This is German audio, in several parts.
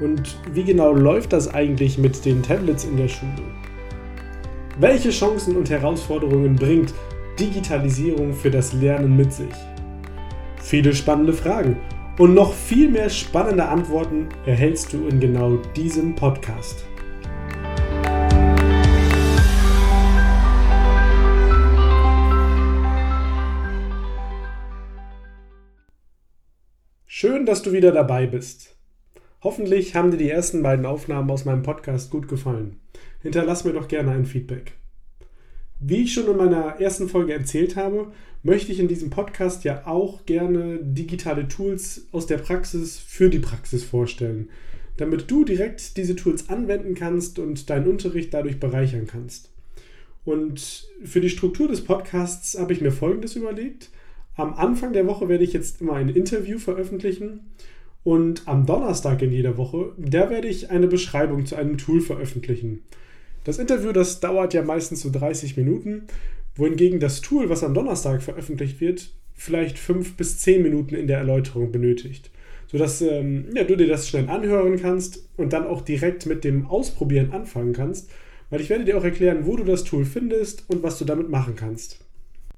Und wie genau läuft das eigentlich mit den Tablets in der Schule? Welche Chancen und Herausforderungen bringt Digitalisierung für das Lernen mit sich? Viele spannende Fragen und noch viel mehr spannende Antworten erhältst du in genau diesem Podcast. Schön, dass du wieder dabei bist. Hoffentlich haben dir die ersten beiden Aufnahmen aus meinem Podcast gut gefallen. Hinterlass mir doch gerne ein Feedback. Wie ich schon in meiner ersten Folge erzählt habe, möchte ich in diesem Podcast ja auch gerne digitale Tools aus der Praxis für die Praxis vorstellen, damit du direkt diese Tools anwenden kannst und deinen Unterricht dadurch bereichern kannst. Und für die Struktur des Podcasts habe ich mir Folgendes überlegt. Am Anfang der Woche werde ich jetzt immer ein Interview veröffentlichen und am Donnerstag in jeder Woche, da werde ich eine Beschreibung zu einem Tool veröffentlichen. Das Interview, das dauert ja meistens so 30 Minuten, wohingegen das Tool, was am Donnerstag veröffentlicht wird, vielleicht 5 bis 10 Minuten in der Erläuterung benötigt. Sodass ähm, ja, du dir das schnell anhören kannst und dann auch direkt mit dem Ausprobieren anfangen kannst, weil ich werde dir auch erklären, wo du das Tool findest und was du damit machen kannst.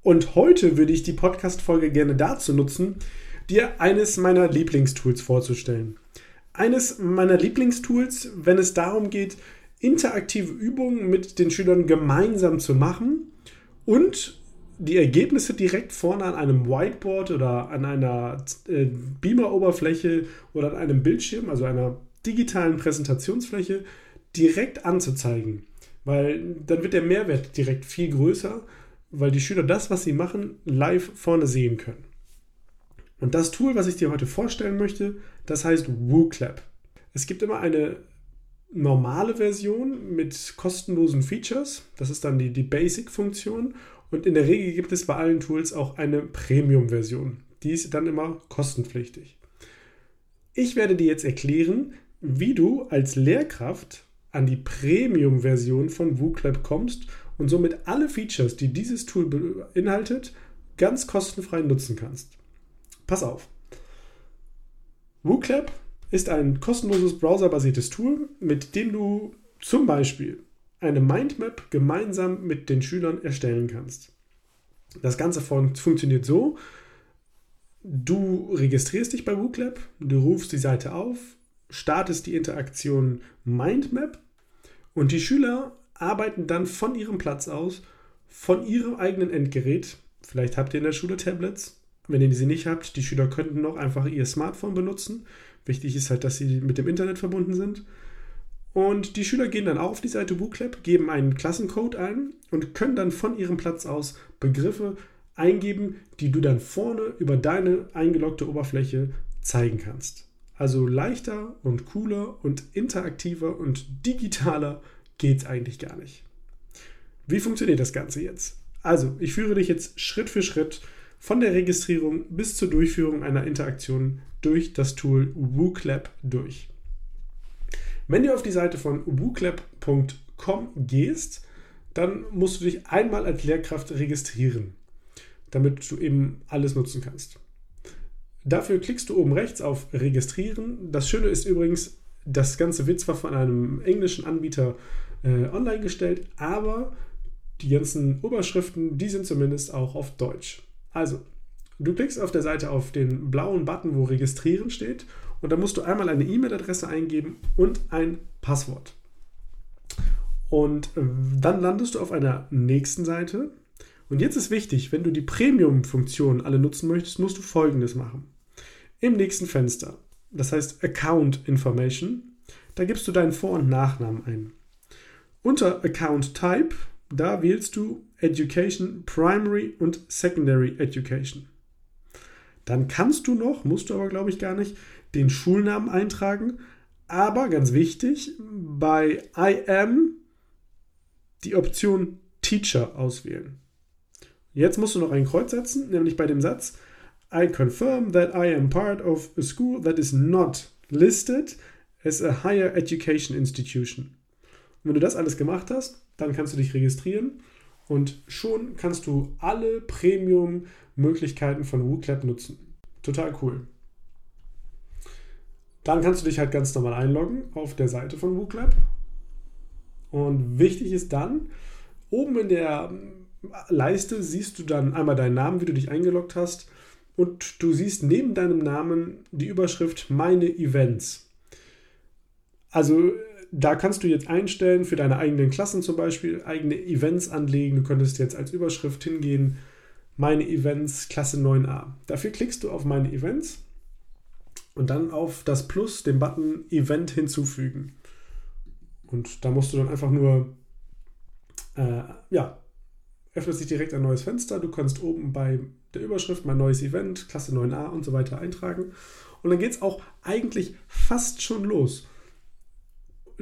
Und heute würde ich die Podcast-Folge gerne dazu nutzen, dir eines meiner Lieblingstools vorzustellen. Eines meiner Lieblingstools, wenn es darum geht, interaktive Übungen mit den Schülern gemeinsam zu machen und die Ergebnisse direkt vorne an einem Whiteboard oder an einer äh, Beamer-Oberfläche oder an einem Bildschirm, also einer digitalen Präsentationsfläche, direkt anzuzeigen. Weil dann wird der Mehrwert direkt viel größer, weil die Schüler das, was sie machen, live vorne sehen können. Und das Tool, was ich dir heute vorstellen möchte, das heißt WooClap. Es gibt immer eine normale Version mit kostenlosen Features. Das ist dann die, die Basic-Funktion. Und in der Regel gibt es bei allen Tools auch eine Premium-Version. Die ist dann immer kostenpflichtig. Ich werde dir jetzt erklären, wie du als Lehrkraft an die Premium-Version von WooClap kommst und somit alle Features, die dieses Tool beinhaltet, ganz kostenfrei nutzen kannst. Pass auf. WooClap ist ein kostenloses browserbasiertes Tool, mit dem du zum Beispiel eine Mindmap gemeinsam mit den Schülern erstellen kannst. Das Ganze fun funktioniert so, du registrierst dich bei WooClap, du rufst die Seite auf, startest die Interaktion Mindmap und die Schüler arbeiten dann von ihrem Platz aus, von ihrem eigenen Endgerät, vielleicht habt ihr in der Schule Tablets, wenn ihr sie nicht habt, die Schüler könnten noch einfach ihr Smartphone benutzen. Wichtig ist halt, dass sie mit dem Internet verbunden sind. Und die Schüler gehen dann auf die Seite WooClap, geben einen Klassencode ein und können dann von ihrem Platz aus Begriffe eingeben, die du dann vorne über deine eingeloggte Oberfläche zeigen kannst. Also leichter und cooler und interaktiver und digitaler geht es eigentlich gar nicht. Wie funktioniert das Ganze jetzt? Also, ich führe dich jetzt Schritt für Schritt von der Registrierung bis zur Durchführung einer Interaktion durch das Tool WooClap durch. Wenn du auf die Seite von wooclap.com gehst, dann musst du dich einmal als Lehrkraft registrieren, damit du eben alles nutzen kannst. Dafür klickst du oben rechts auf Registrieren. Das Schöne ist übrigens, das Ganze wird zwar von einem englischen Anbieter äh, online gestellt, aber die ganzen Oberschriften, die sind zumindest auch auf Deutsch. Also, du klickst auf der Seite auf den blauen Button, wo Registrieren steht, und da musst du einmal eine E-Mail-Adresse eingeben und ein Passwort. Und äh, dann landest du auf einer nächsten Seite. Und jetzt ist wichtig, wenn du die Premium-Funktionen alle nutzen möchtest, musst du folgendes machen. Im nächsten Fenster, das heißt Account Information, da gibst du deinen Vor- und Nachnamen ein. Unter Account Type, da wählst du Education, Primary und Secondary Education. Dann kannst du noch, musst du aber glaube ich gar nicht, den Schulnamen eintragen, Aber ganz wichtig, bei I am die Option Teacher auswählen. Jetzt musst du noch ein Kreuz setzen, nämlich bei dem Satz I confirm that I am part of a school that is not listed as a higher education institution. Und wenn du das alles gemacht hast, dann kannst du dich registrieren und schon kannst du alle Premium-Möglichkeiten von WooClap nutzen. Total cool. Dann kannst du dich halt ganz normal einloggen auf der Seite von WooClap. Und wichtig ist dann, oben in der Leiste siehst du dann einmal deinen Namen, wie du dich eingeloggt hast. Und du siehst neben deinem Namen die Überschrift Meine Events. Also da kannst du jetzt einstellen für deine eigenen Klassen zum Beispiel, eigene Events anlegen. Du könntest jetzt als Überschrift hingehen, meine Events Klasse 9a. Dafür klickst du auf meine Events und dann auf das Plus, den Button Event hinzufügen. Und da musst du dann einfach nur, äh, ja, öffnet sich direkt ein neues Fenster. Du kannst oben bei der Überschrift mein neues Event, Klasse 9a und so weiter eintragen. Und dann geht es auch eigentlich fast schon los.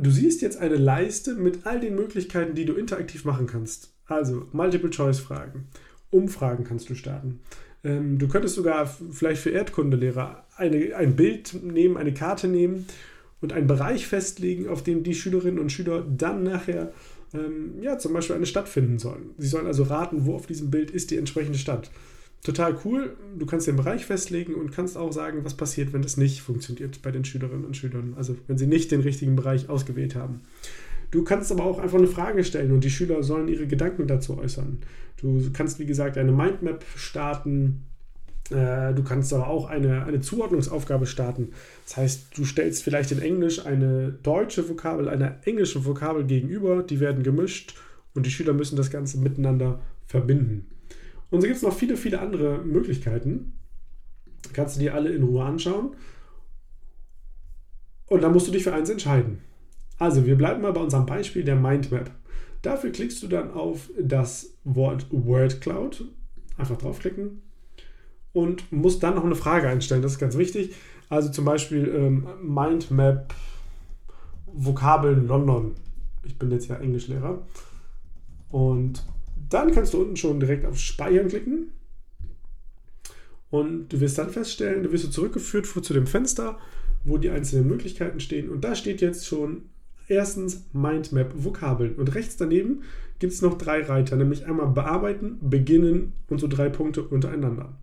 Du siehst jetzt eine Leiste mit all den Möglichkeiten, die du interaktiv machen kannst. Also Multiple-Choice-Fragen, Umfragen kannst du starten. Ähm, du könntest sogar vielleicht für Erdkundelehrer eine, ein Bild nehmen, eine Karte nehmen und einen Bereich festlegen, auf dem die Schülerinnen und Schüler dann nachher ähm, ja, zum Beispiel eine Stadt finden sollen. Sie sollen also raten, wo auf diesem Bild ist die entsprechende Stadt. Total cool. Du kannst den Bereich festlegen und kannst auch sagen, was passiert, wenn das nicht funktioniert bei den Schülerinnen und Schülern. Also wenn sie nicht den richtigen Bereich ausgewählt haben. Du kannst aber auch einfach eine Frage stellen und die Schüler sollen ihre Gedanken dazu äußern. Du kannst, wie gesagt, eine Mindmap starten. Äh, du kannst aber auch eine, eine Zuordnungsaufgabe starten. Das heißt, du stellst vielleicht in Englisch eine deutsche Vokabel einer englischen Vokabel gegenüber, die werden gemischt und die Schüler müssen das Ganze miteinander verbinden. Und so gibt es noch viele, viele andere Möglichkeiten. Kannst du dir alle in Ruhe anschauen. Und dann musst du dich für eins entscheiden. Also, wir bleiben mal bei unserem Beispiel der Mindmap. Dafür klickst du dann auf das Wort Word Cloud. Einfach draufklicken. Und musst dann noch eine Frage einstellen. Das ist ganz wichtig. Also zum Beispiel ähm, Mindmap Vokabeln London. Ich bin jetzt ja Englischlehrer. Und dann kannst du unten schon direkt auf Speichern klicken. Und du wirst dann feststellen, du wirst zurückgeführt zu dem Fenster, wo die einzelnen Möglichkeiten stehen. Und da steht jetzt schon erstens Mindmap Vokabeln. Und rechts daneben gibt es noch drei Reiter, nämlich einmal Bearbeiten, Beginnen und so drei Punkte untereinander.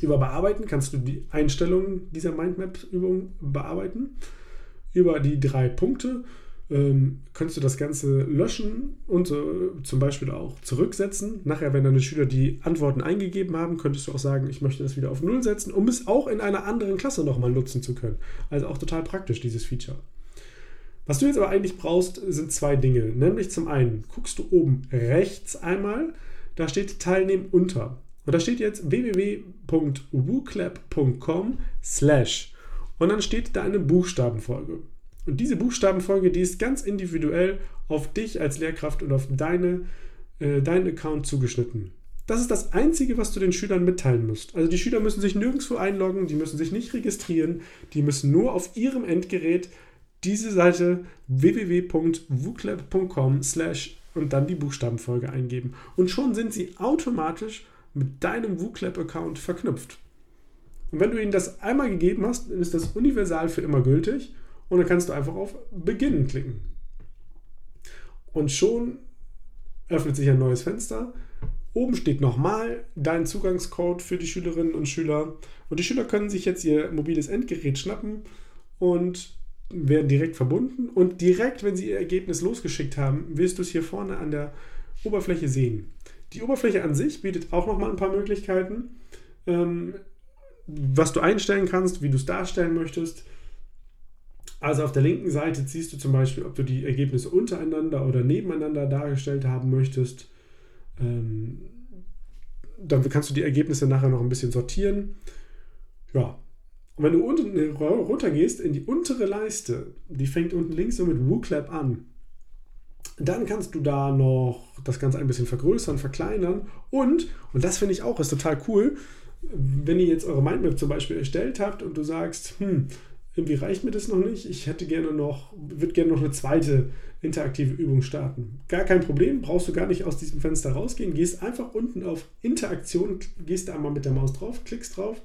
Über Bearbeiten kannst du die Einstellungen dieser Mindmap-Übung bearbeiten. Über die drei Punkte ähm, könntest du das Ganze löschen und äh, zum Beispiel auch zurücksetzen. Nachher, wenn deine Schüler die Antworten eingegeben haben, könntest du auch sagen, ich möchte das wieder auf Null setzen, um es auch in einer anderen Klasse nochmal nutzen zu können. Also auch total praktisch, dieses Feature. Was du jetzt aber eigentlich brauchst, sind zwei Dinge. Nämlich zum einen guckst du oben rechts einmal, da steht Teilnehmen unter. Und da steht jetzt www.wooclap.com slash und dann steht da eine Buchstabenfolge. Und diese Buchstabenfolge, die ist ganz individuell auf dich als Lehrkraft und auf deine, äh, deinen Account zugeschnitten. Das ist das Einzige, was du den Schülern mitteilen musst. Also die Schüler müssen sich nirgendwo einloggen, die müssen sich nicht registrieren, die müssen nur auf ihrem Endgerät diese Seite www.wuclap.com slash und dann die Buchstabenfolge eingeben. Und schon sind sie automatisch mit deinem WooClap-Account verknüpft. Und wenn du ihnen das einmal gegeben hast, dann ist das universal für immer gültig und dann kannst du einfach auf Beginnen klicken. Und schon öffnet sich ein neues Fenster. Oben steht nochmal dein Zugangscode für die Schülerinnen und Schüler. Und die Schüler können sich jetzt ihr mobiles Endgerät schnappen und werden direkt verbunden. Und direkt, wenn sie ihr Ergebnis losgeschickt haben, wirst du es hier vorne an der Oberfläche sehen. Die Oberfläche an sich bietet auch nochmal ein paar Möglichkeiten, ähm, was du einstellen kannst, wie du es darstellen möchtest. Also auf der linken Seite siehst du zum Beispiel, ob du die Ergebnisse untereinander oder nebeneinander dargestellt haben möchtest. Ähm, dann kannst du die Ergebnisse nachher noch ein bisschen sortieren. Ja. Und wenn du unten runter gehst in die untere Leiste, die fängt unten links so mit WooClap an. Dann kannst du da noch das Ganze ein bisschen vergrößern, verkleinern und, und das finde ich auch, ist total cool, wenn ihr jetzt eure Mindmap zum Beispiel erstellt habt und du sagst, hm, irgendwie reicht mir das noch nicht. Ich hätte gerne noch, würde gerne noch eine zweite interaktive Übung starten. Gar kein Problem, brauchst du gar nicht aus diesem Fenster rausgehen. Gehst einfach unten auf Interaktion, gehst da einmal mit der Maus drauf, klickst drauf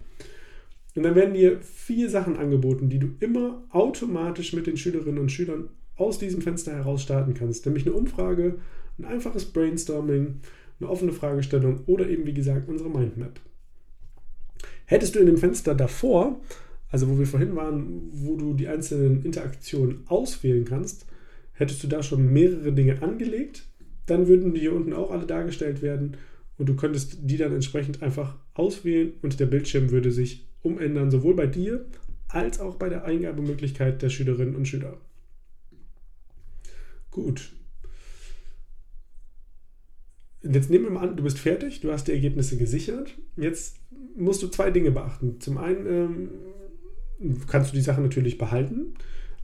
und dann werden dir vier Sachen angeboten, die du immer automatisch mit den Schülerinnen und Schülern aus diesem Fenster heraus starten kannst. Nämlich eine Umfrage, ein einfaches Brainstorming, eine offene Fragestellung oder eben wie gesagt unsere Mindmap. Hättest du in dem Fenster davor also wo wir vorhin waren, wo du die einzelnen Interaktionen auswählen kannst, hättest du da schon mehrere Dinge angelegt, dann würden die hier unten auch alle dargestellt werden und du könntest die dann entsprechend einfach auswählen und der Bildschirm würde sich umändern, sowohl bei dir als auch bei der Eingabemöglichkeit der Schülerinnen und Schüler. Gut. Jetzt nehmen wir mal an, du bist fertig, du hast die Ergebnisse gesichert. Jetzt musst du zwei Dinge beachten. Zum einen ähm, kannst du die Sache natürlich behalten.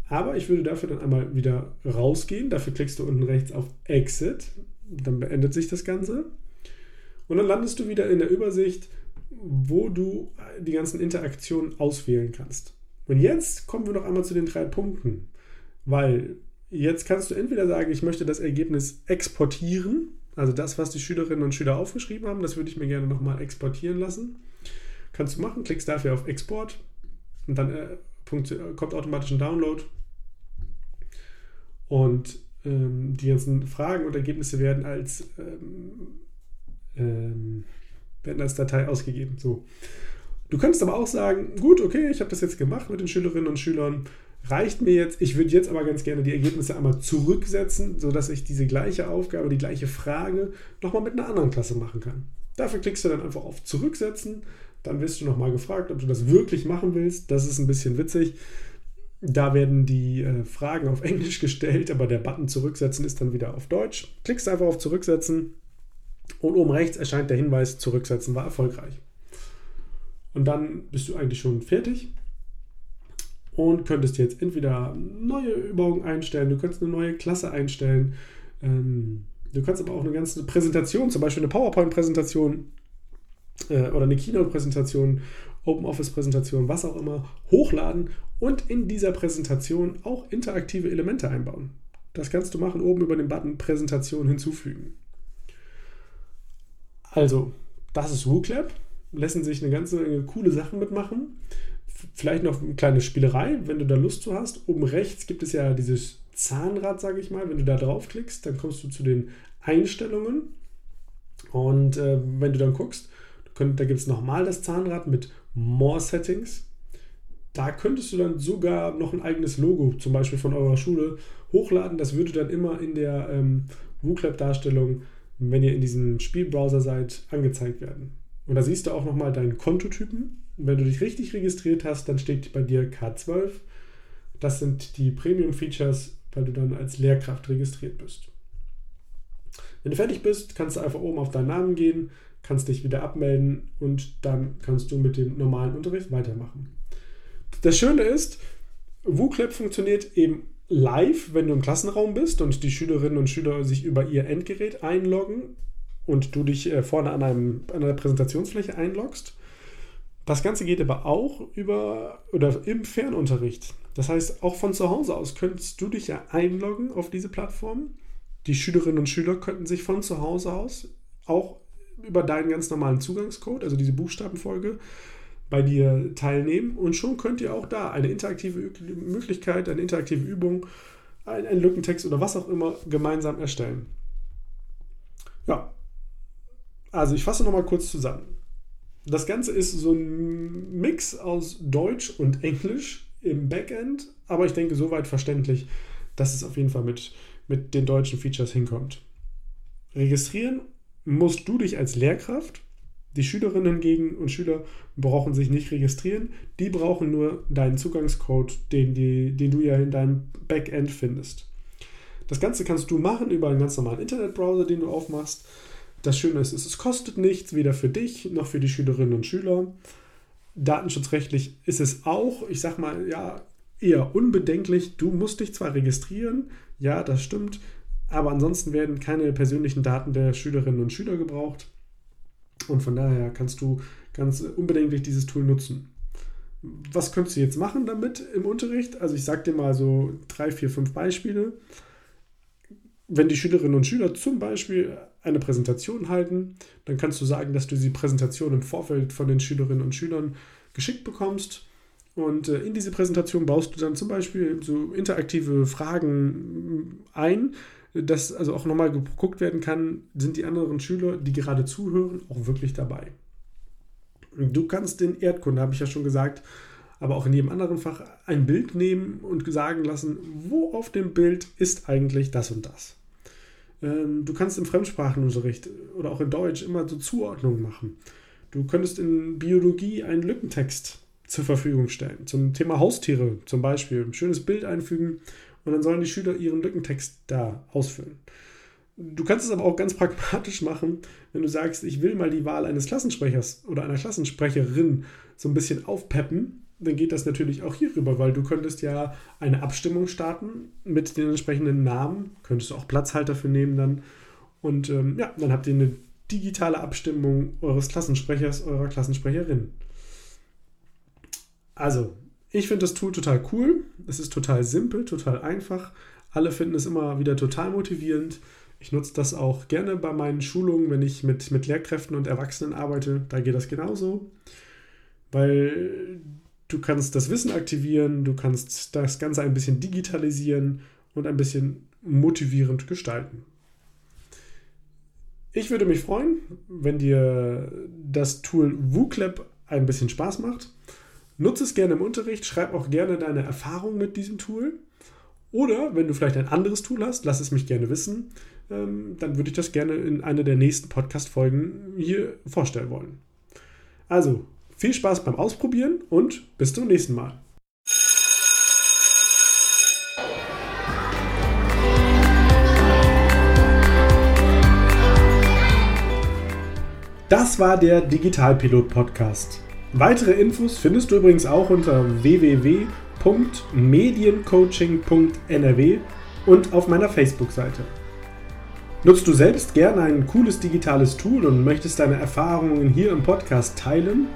Aber ich würde dafür dann einmal wieder rausgehen. Dafür klickst du unten rechts auf Exit. Dann beendet sich das Ganze. Und dann landest du wieder in der Übersicht, wo du die ganzen Interaktionen auswählen kannst. Und jetzt kommen wir noch einmal zu den drei Punkten. Weil jetzt kannst du entweder sagen, ich möchte das Ergebnis exportieren. Also das, was die Schülerinnen und Schüler aufgeschrieben haben, das würde ich mir gerne nochmal exportieren lassen. Kannst du machen, klickst dafür auf Export und dann äh, kommt automatisch ein Download. Und ähm, die ganzen Fragen und Ergebnisse werden als, ähm, ähm, werden als Datei ausgegeben. So. Du könntest aber auch sagen, gut, okay, ich habe das jetzt gemacht mit den Schülerinnen und Schülern, reicht mir jetzt. Ich würde jetzt aber ganz gerne die Ergebnisse einmal zurücksetzen, sodass ich diese gleiche Aufgabe, die gleiche Frage nochmal mit einer anderen Klasse machen kann. Dafür klickst du dann einfach auf Zurücksetzen dann wirst du nochmal gefragt, ob du das wirklich machen willst. Das ist ein bisschen witzig. Da werden die äh, Fragen auf Englisch gestellt, aber der Button Zurücksetzen ist dann wieder auf Deutsch. Klickst einfach auf Zurücksetzen und oben rechts erscheint der Hinweis Zurücksetzen war erfolgreich. Und dann bist du eigentlich schon fertig und könntest jetzt entweder neue Übungen einstellen, du kannst eine neue Klasse einstellen, ähm, du kannst aber auch eine ganze Präsentation, zum Beispiel eine PowerPoint-Präsentation äh, oder eine Keynote-Präsentation, Open Office-Präsentation, was auch immer, hochladen und in dieser Präsentation auch interaktive Elemente einbauen. Das kannst du machen oben über den Button Präsentation hinzufügen. Also, das ist WooClap. Lassen sich eine ganze Menge coole Sachen mitmachen. Vielleicht noch eine kleine Spielerei, wenn du da Lust zu hast. Oben rechts gibt es ja dieses Zahnrad, sage ich mal. Wenn du da draufklickst, dann kommst du zu den Einstellungen. Und äh, wenn du dann guckst, könnt, da gibt es nochmal das Zahnrad mit More Settings. Da könntest du dann sogar noch ein eigenes Logo, zum Beispiel von eurer Schule, hochladen. Das würde dann immer in der ähm, WooClap-Darstellung, wenn ihr in diesem Spielbrowser seid, angezeigt werden. Und da siehst du auch nochmal deinen Kontotypen. Wenn du dich richtig registriert hast, dann steht bei dir K12. Das sind die Premium-Features, weil du dann als Lehrkraft registriert bist. Wenn du fertig bist, kannst du einfach oben auf deinen Namen gehen, kannst dich wieder abmelden und dann kannst du mit dem normalen Unterricht weitermachen. Das Schöne ist, WooClap funktioniert eben live, wenn du im Klassenraum bist und die Schülerinnen und Schüler sich über ihr Endgerät einloggen und du dich äh, vorne an, einem, an einer Präsentationsfläche einloggst. Das Ganze geht aber auch über oder im Fernunterricht. Das heißt, auch von zu Hause aus könntest du dich ja einloggen auf diese Plattform. Die Schülerinnen und Schüler könnten sich von zu Hause aus auch über deinen ganz normalen Zugangscode, also diese Buchstabenfolge, bei dir teilnehmen und schon könnt ihr auch da eine interaktive Möglichkeit, eine interaktive Übung, einen Lückentext oder was auch immer gemeinsam erstellen. Ja, also ich fasse nochmal kurz zusammen. Das Ganze ist so ein Mix aus Deutsch und Englisch im Backend, aber ich denke soweit verständlich, dass es auf jeden Fall mit, mit den deutschen Features hinkommt. Registrieren musst du dich als Lehrkraft, die Schülerinnen hingegen und Schüler brauchen sich nicht registrieren, die brauchen nur deinen Zugangscode, den, die, den du ja in deinem Backend findest. Das Ganze kannst du machen über einen ganz normalen Internetbrowser, den du aufmachst. Das Schöne ist, es kostet nichts, weder für dich noch für die Schülerinnen und Schüler. Datenschutzrechtlich ist es auch, ich sag mal, ja, eher unbedenklich. Du musst dich zwar registrieren, ja, das stimmt, aber ansonsten werden keine persönlichen Daten der Schülerinnen und Schüler gebraucht. Und von daher kannst du ganz unbedenklich dieses Tool nutzen. Was könntest du jetzt machen damit im Unterricht? Also ich sage dir mal so drei, vier, fünf Beispiele. Wenn die Schülerinnen und Schüler zum Beispiel eine Präsentation halten, dann kannst du sagen, dass du die Präsentation im Vorfeld von den Schülerinnen und Schülern geschickt bekommst. Und äh, in diese Präsentation baust du dann zum Beispiel so interaktive Fragen ein, dass also auch nochmal geguckt werden kann, sind die anderen Schüler, die gerade zuhören, auch wirklich dabei. Du kannst in Erdkunde, habe ich ja schon gesagt, aber auch in jedem anderen Fach ein Bild nehmen und sagen lassen, wo auf dem Bild ist eigentlich das und das. Ähm, du kannst im Fremdsprachenunterricht oder auch in Deutsch immer so Zuordnungen machen. Du könntest in Biologie einen Lückentext zur Verfügung stellen. Zum Thema Haustiere zum Beispiel. Ein schönes Bild einfügen und dann sollen die Schüler ihren Lückentext da ausfüllen. Du kannst es aber auch ganz pragmatisch machen, wenn du sagst, ich will mal die Wahl eines Klassensprechers oder einer Klassensprecherin so ein bisschen aufpeppen, dann geht das natürlich auch hier rüber, weil du könntest ja eine Abstimmung starten mit den entsprechenden Namen, könntest du auch Platzhalter für nehmen dann und ähm, ja, dann habt ihr eine digitale Abstimmung eures Klassensprechers, eurer Klassensprecherin. Also, ich finde das Tool total cool. Es ist total simpel, total einfach. Alle finden es immer wieder total motivierend. Ich nutze das auch gerne bei meinen Schulungen, wenn ich mit, mit Lehrkräften und Erwachsenen arbeite. Da geht das genauso. Weil du kannst das Wissen aktivieren, du kannst das Ganze ein bisschen digitalisieren und ein bisschen motivierend gestalten. Ich würde mich freuen, wenn dir das Tool WooClap ein bisschen Spaß macht. Nutze es gerne im Unterricht, schreib auch gerne deine Erfahrungen mit diesem Tool. Oder wenn du vielleicht ein anderes Tool hast, lass es mich gerne wissen. Ähm, dann würde ich das gerne in einer der nächsten Podcast-Folgen hier vorstellen wollen. Also, viel Spaß beim Ausprobieren und bis zum nächsten Mal. Das war der Digitalpilot Podcast. Weitere Infos findest du übrigens auch unter www.mediencoaching.nrw und auf meiner Facebook-Seite. Nutzt du selbst gerne ein cooles digitales Tool und möchtest deine Erfahrungen hier im Podcast teilen?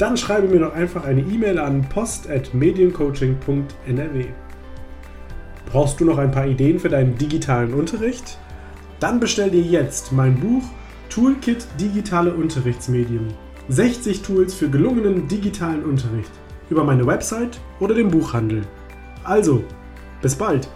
Dann schreibe mir doch einfach eine E-Mail an post.mediencoaching.nrw. Brauchst du noch ein paar Ideen für deinen digitalen Unterricht? Dann bestell dir jetzt mein Buch Toolkit Digitale Unterrichtsmedien. 60 Tools für gelungenen digitalen Unterricht über meine Website oder den Buchhandel. Also, bis bald!